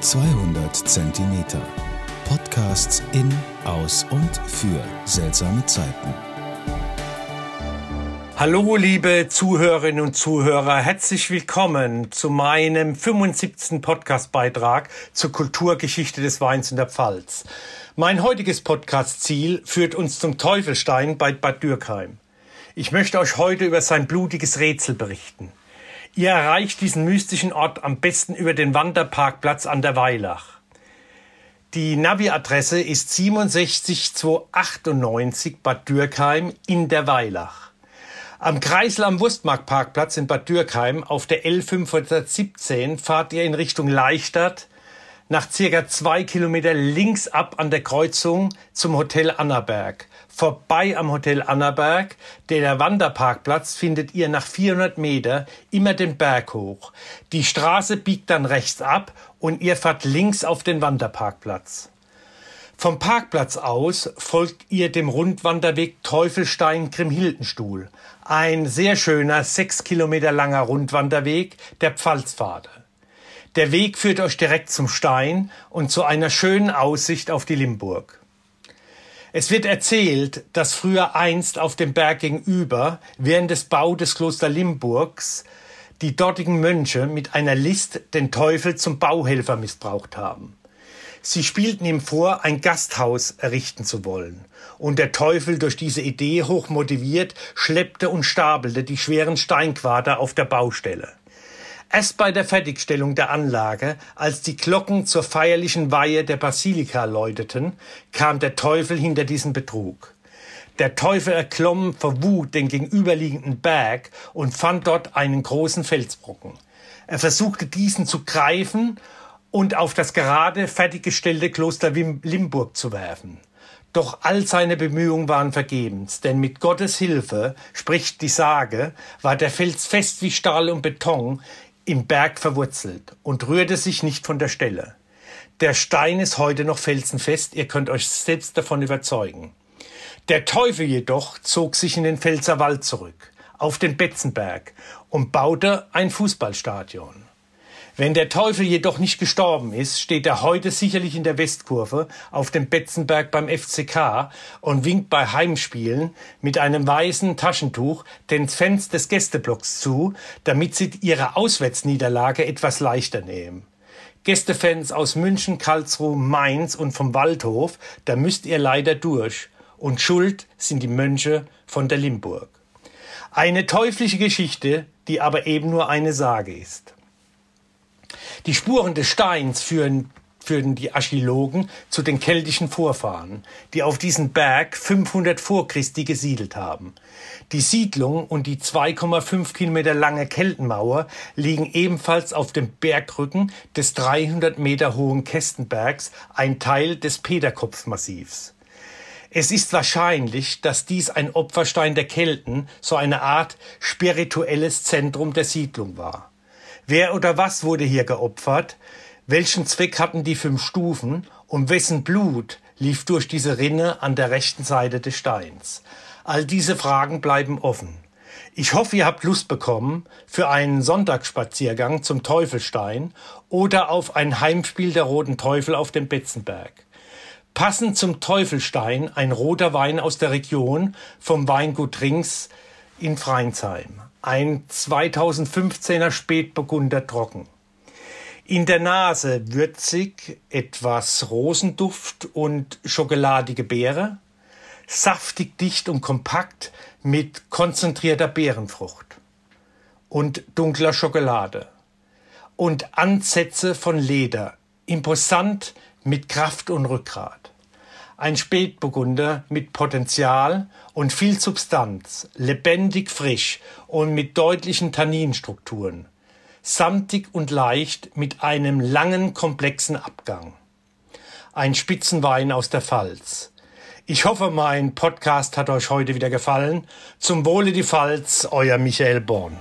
200 Zentimeter. Podcasts in, aus und für seltsame Zeiten. Hallo, liebe Zuhörerinnen und Zuhörer, herzlich willkommen zu meinem 75. Podcastbeitrag zur Kulturgeschichte des Weins in der Pfalz. Mein heutiges Podcast-Ziel führt uns zum Teufelstein bei Bad Dürkheim. Ich möchte euch heute über sein blutiges Rätsel berichten. Ihr erreicht diesen mystischen Ort am besten über den Wanderparkplatz an der Weilach. Die Navi-Adresse ist 66298 Bad Dürkheim in der Weilach. Am Kreisel am Wurstmarktparkplatz in Bad Dürkheim auf der L517 fahrt ihr in Richtung Leichstadt nach circa zwei Kilometer links ab an der Kreuzung zum Hotel Annaberg vorbei am Hotel Annaberg. Der Wanderparkplatz findet ihr nach 400 Meter immer den Berg hoch. Die Straße biegt dann rechts ab und ihr fahrt links auf den Wanderparkplatz. Vom Parkplatz aus folgt ihr dem Rundwanderweg Teufelstein-Grimhildenstuhl. Ein sehr schöner, sechs Kilometer langer Rundwanderweg der Pfalzpfade. Der Weg führt euch direkt zum Stein und zu einer schönen Aussicht auf die Limburg. Es wird erzählt, dass früher einst auf dem Berg gegenüber, während des Bau des Kloster Limburgs, die dortigen Mönche mit einer List den Teufel zum Bauhelfer missbraucht haben. Sie spielten ihm vor, ein Gasthaus errichten zu wollen. Und der Teufel, durch diese Idee hoch motiviert, schleppte und stapelte die schweren Steinquader auf der Baustelle. Erst bei der Fertigstellung der Anlage, als die Glocken zur feierlichen Weihe der Basilika läuteten, kam der Teufel hinter diesen Betrug. Der Teufel erklomm vor Wut den gegenüberliegenden Berg und fand dort einen großen Felsbrocken. Er versuchte diesen zu greifen und auf das gerade fertiggestellte Kloster Limburg zu werfen. Doch all seine Bemühungen waren vergebens, denn mit Gottes Hilfe, spricht die Sage, war der Fels fest wie Stahl und Beton, im Berg verwurzelt und rührte sich nicht von der Stelle. Der Stein ist heute noch felsenfest, ihr könnt euch selbst davon überzeugen. Der Teufel jedoch zog sich in den Pfälzerwald zurück, auf den Betzenberg und baute ein Fußballstadion. Wenn der Teufel jedoch nicht gestorben ist, steht er heute sicherlich in der Westkurve auf dem Betzenberg beim FCK und winkt bei Heimspielen mit einem weißen Taschentuch den Fans des Gästeblocks zu, damit sie ihre Auswärtsniederlage etwas leichter nehmen. Gästefans aus München, Karlsruhe, Mainz und vom Waldhof, da müsst ihr leider durch. Und schuld sind die Mönche von der Limburg. Eine teuflische Geschichte, die aber eben nur eine Sage ist. Die Spuren des Steins führen führten die Archäologen zu den keltischen Vorfahren, die auf diesen Berg 500 vor Christi gesiedelt haben. Die Siedlung und die 2,5 Kilometer lange Keltenmauer liegen ebenfalls auf dem Bergrücken des 300 Meter hohen Kästenbergs, ein Teil des Peterkopfmassivs. Es ist wahrscheinlich, dass dies ein Opferstein der Kelten, so eine Art spirituelles Zentrum der Siedlung war. Wer oder was wurde hier geopfert? Welchen Zweck hatten die fünf Stufen? Und wessen Blut lief durch diese Rinne an der rechten Seite des Steins? All diese Fragen bleiben offen. Ich hoffe, ihr habt Lust bekommen für einen Sonntagsspaziergang zum Teufelstein oder auf ein Heimspiel der Roten Teufel auf dem Betzenberg. Passend zum Teufelstein ein roter Wein aus der Region vom Weingut Rings in Freinsheim ein 2015er Spätburgunder Trocken. In der Nase würzig, etwas Rosenduft und schokoladige Beere, saftig dicht und kompakt mit konzentrierter Beerenfrucht. Und dunkler Schokolade. Und Ansätze von Leder, imposant mit Kraft und Rückgrat ein Spätburgunder mit Potenzial und viel Substanz, lebendig frisch und mit deutlichen Tanninstrukturen, samtig und leicht mit einem langen, komplexen Abgang. Ein Spitzenwein aus der Pfalz. Ich hoffe, mein Podcast hat euch heute wieder gefallen. Zum Wohle die Pfalz, euer Michael Born.